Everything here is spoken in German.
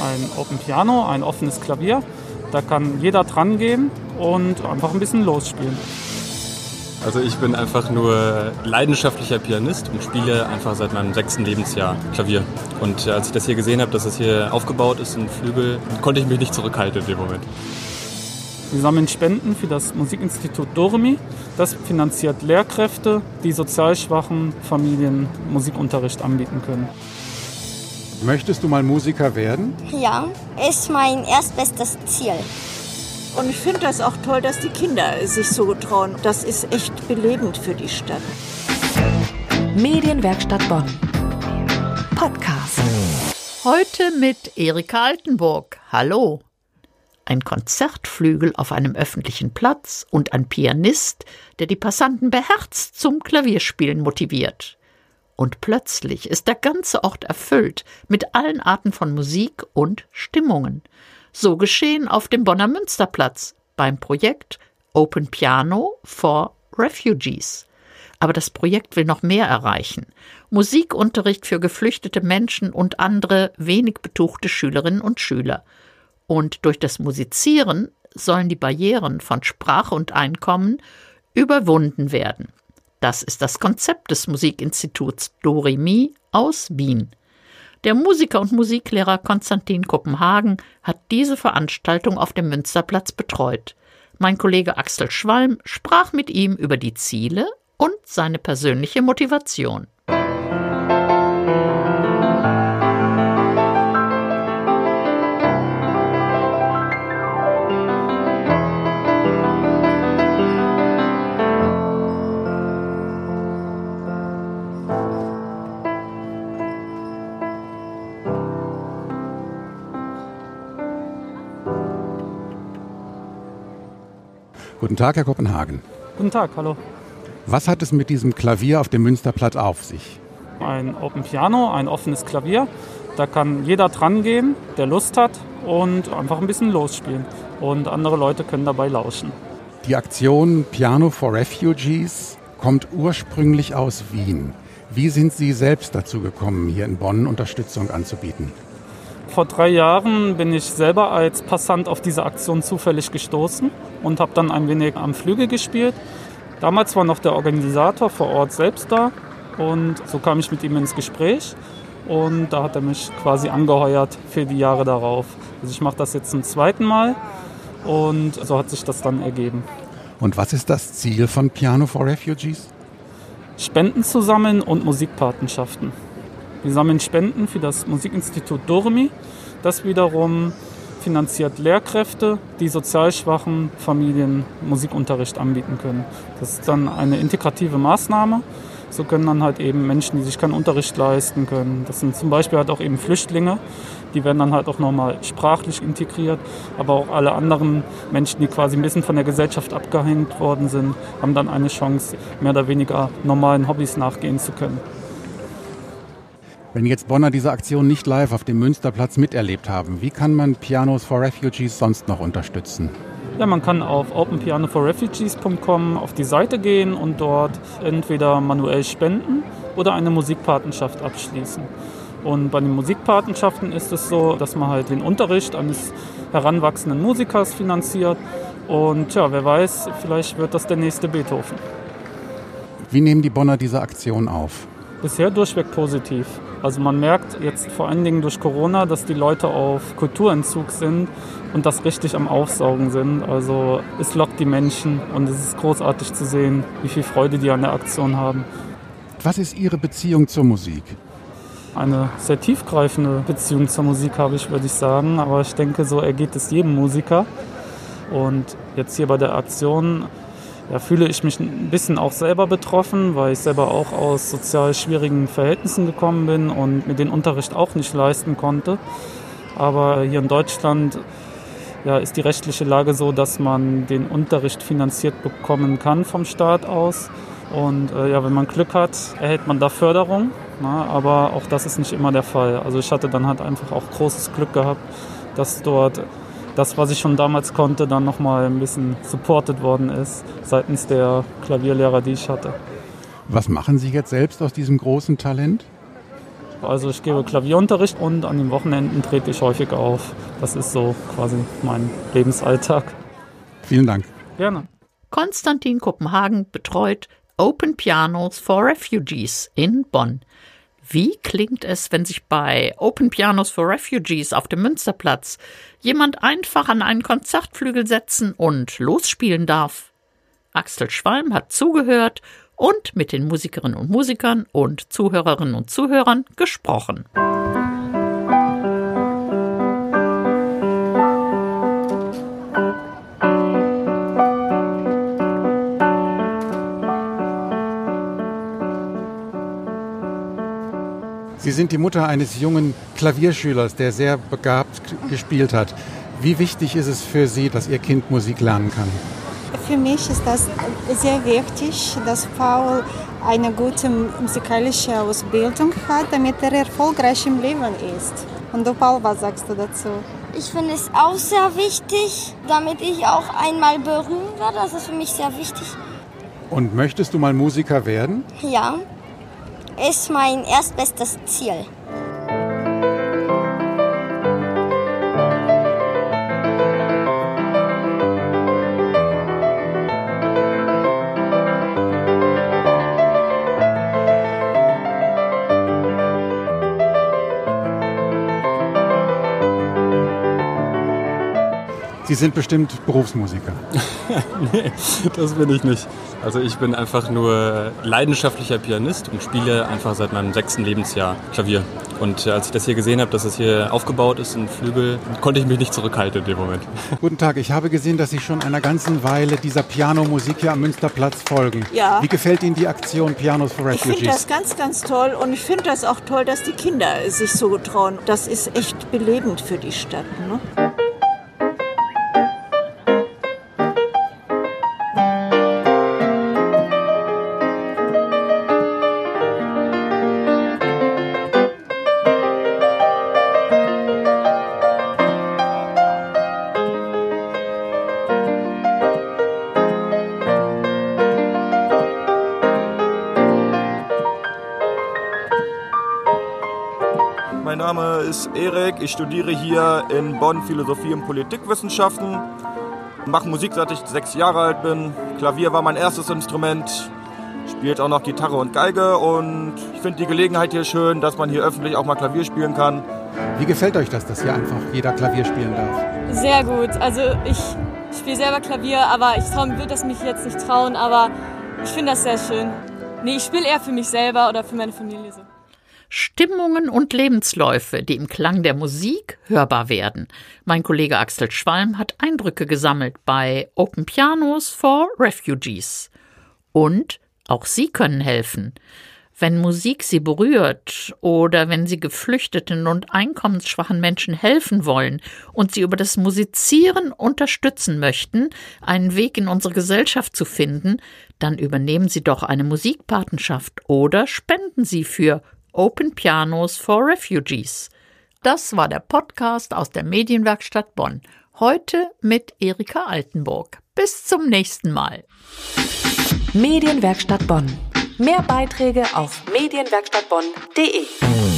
Ein Open Piano, ein offenes Klavier. Da kann jeder dran gehen und einfach ein bisschen losspielen. Also ich bin einfach nur leidenschaftlicher Pianist und spiele einfach seit meinem sechsten Lebensjahr Klavier. Und als ich das hier gesehen habe, dass es hier aufgebaut ist, ein Flügel, konnte ich mich nicht zurückhalten in dem Moment. Wir sammeln Spenden für das Musikinstitut Doremi. Das finanziert Lehrkräfte, die sozial schwachen Familien Musikunterricht anbieten können. Möchtest du mal Musiker werden? Ja, ist mein erstbestes Ziel. Und ich finde das auch toll, dass die Kinder sich so trauen. Das ist echt belebend für die Stadt. Medienwerkstatt Bonn. Podcast. Heute mit Erika Altenburg. Hallo. Ein Konzertflügel auf einem öffentlichen Platz und ein Pianist, der die Passanten beherzt zum Klavierspielen motiviert. Und plötzlich ist der ganze Ort erfüllt mit allen Arten von Musik und Stimmungen. So geschehen auf dem Bonner Münsterplatz beim Projekt Open Piano for Refugees. Aber das Projekt will noch mehr erreichen. Musikunterricht für geflüchtete Menschen und andere wenig betuchte Schülerinnen und Schüler. Und durch das Musizieren sollen die Barrieren von Sprache und Einkommen überwunden werden. Das ist das Konzept des Musikinstituts Doremi aus Wien. Der Musiker und Musiklehrer Konstantin Kopenhagen hat diese Veranstaltung auf dem Münsterplatz betreut. Mein Kollege Axel Schwalm sprach mit ihm über die Ziele und seine persönliche Motivation. Guten Tag, Herr Kopenhagen. Guten Tag, hallo. Was hat es mit diesem Klavier auf dem Münsterplatz auf sich? Ein Open Piano, ein offenes Klavier. Da kann jeder dran gehen, der Lust hat und einfach ein bisschen losspielen. Und andere Leute können dabei lauschen. Die Aktion Piano for Refugees kommt ursprünglich aus Wien. Wie sind Sie selbst dazu gekommen, hier in Bonn Unterstützung anzubieten? Vor drei Jahren bin ich selber als Passant auf diese Aktion zufällig gestoßen und habe dann ein wenig am Flügel gespielt. Damals war noch der Organisator vor Ort selbst da und so kam ich mit ihm ins Gespräch und da hat er mich quasi angeheuert für die Jahre darauf. Also ich mache das jetzt zum zweiten Mal und so hat sich das dann ergeben. Und was ist das Ziel von Piano for Refugees? Spenden zu sammeln und Musikpatenschaften. Wir sammeln Spenden für das Musikinstitut Doremi. Das wiederum finanziert Lehrkräfte, die sozial schwachen Familien Musikunterricht anbieten können. Das ist dann eine integrative Maßnahme. So können dann halt eben Menschen, die sich keinen Unterricht leisten können, das sind zum Beispiel halt auch eben Flüchtlinge, die werden dann halt auch nochmal sprachlich integriert, aber auch alle anderen Menschen, die quasi ein bisschen von der Gesellschaft abgehängt worden sind, haben dann eine Chance, mehr oder weniger normalen Hobbys nachgehen zu können. Wenn jetzt Bonner diese Aktion nicht live auf dem Münsterplatz miterlebt haben, wie kann man Pianos for Refugees sonst noch unterstützen? Ja, man kann auf openpianoforrefugees.com auf die Seite gehen und dort entweder manuell spenden oder eine Musikpatenschaft abschließen. Und bei den Musikpatenschaften ist es so, dass man halt den Unterricht eines heranwachsenden Musikers finanziert. Und ja, wer weiß, vielleicht wird das der nächste Beethoven. Wie nehmen die Bonner diese Aktion auf? Bisher durchweg positiv. Also man merkt jetzt vor allen Dingen durch Corona, dass die Leute auf Kulturentzug sind und das richtig am Aufsaugen sind. Also es lockt die Menschen und es ist großartig zu sehen, wie viel Freude die an der Aktion haben. Was ist Ihre Beziehung zur Musik? Eine sehr tiefgreifende Beziehung zur Musik habe ich, würde ich sagen. Aber ich denke, so ergeht es jedem Musiker. Und jetzt hier bei der Aktion ja, fühle ich mich ein bisschen auch selber betroffen, weil ich selber auch aus sozial schwierigen Verhältnissen gekommen bin und mir den Unterricht auch nicht leisten konnte. Aber hier in Deutschland ja, ist die rechtliche Lage so, dass man den Unterricht finanziert bekommen kann vom Staat aus. Und äh, ja, wenn man Glück hat, erhält man da Förderung. Na, aber auch das ist nicht immer der Fall. Also ich hatte dann halt einfach auch großes Glück gehabt, dass dort das, was ich schon damals konnte, dann nochmal ein bisschen supported worden ist seitens der Klavierlehrer, die ich hatte. Was machen Sie jetzt selbst aus diesem großen Talent? Also ich gebe Klavierunterricht und an den Wochenenden trete ich häufig auf. Das ist so quasi mein Lebensalltag. Vielen Dank. Gerne. Konstantin Kopenhagen betreut Open Pianos for Refugees in Bonn. Wie klingt es, wenn sich bei Open Pianos for Refugees auf dem Münsterplatz jemand einfach an einen Konzertflügel setzen und losspielen darf? Axel Schwalm hat zugehört und mit den Musikerinnen und Musikern und Zuhörerinnen und Zuhörern gesprochen. Sind die Mutter eines jungen Klavierschülers, der sehr begabt gespielt hat. Wie wichtig ist es für Sie, dass Ihr Kind Musik lernen kann? Für mich ist das sehr wichtig, dass Paul eine gute musikalische Ausbildung hat, damit er erfolgreich im Leben ist. Und du, Paul, was sagst du dazu? Ich finde es auch sehr wichtig, damit ich auch einmal berühmt werde. Das ist für mich sehr wichtig. Und möchtest du mal Musiker werden? Ja, ist mein erstbestes Ziel. Sie sind bestimmt Berufsmusiker. nee, das bin ich nicht. Also ich bin einfach nur leidenschaftlicher Pianist und spiele einfach seit meinem sechsten Lebensjahr Klavier. Und als ich das hier gesehen habe, dass es hier aufgebaut ist, ein Flügel, konnte ich mich nicht zurückhalten in dem Moment. Guten Tag, ich habe gesehen, dass Sie schon einer ganzen Weile dieser Pianomusik hier am Münsterplatz folgen. Ja. Wie gefällt Ihnen die Aktion Pianos for Ich finde Refugees? das ganz, ganz toll und ich finde das auch toll, dass die Kinder sich so trauen. Das ist echt belebend für die Stadt. Ne? Mein Name ist Erik, ich studiere hier in Bonn Philosophie und Politikwissenschaften. Mache Musik seit ich sechs Jahre alt bin. Klavier war mein erstes Instrument. Spielt auch noch Gitarre und Geige und ich finde die Gelegenheit hier schön, dass man hier öffentlich auch mal Klavier spielen kann. Wie gefällt euch das, dass hier einfach jeder Klavier spielen darf? Sehr gut. Also ich spiele selber Klavier, aber ich traue, würde das mich jetzt nicht trauen, aber ich finde das sehr schön. Nee, ich spiele eher für mich selber oder für meine Familie so. Stimmungen und Lebensläufe, die im Klang der Musik hörbar werden. Mein Kollege Axel Schwalm hat Eindrücke gesammelt bei Open Pianos for Refugees. Und auch Sie können helfen. Wenn Musik Sie berührt oder wenn Sie geflüchteten und einkommensschwachen Menschen helfen wollen und Sie über das Musizieren unterstützen möchten, einen Weg in unsere Gesellschaft zu finden, dann übernehmen Sie doch eine Musikpatenschaft oder spenden Sie für Open Pianos for Refugees. Das war der Podcast aus der Medienwerkstatt Bonn. Heute mit Erika Altenburg. Bis zum nächsten Mal. Medienwerkstatt Bonn. Mehr Beiträge auf medienwerkstattbonn.de.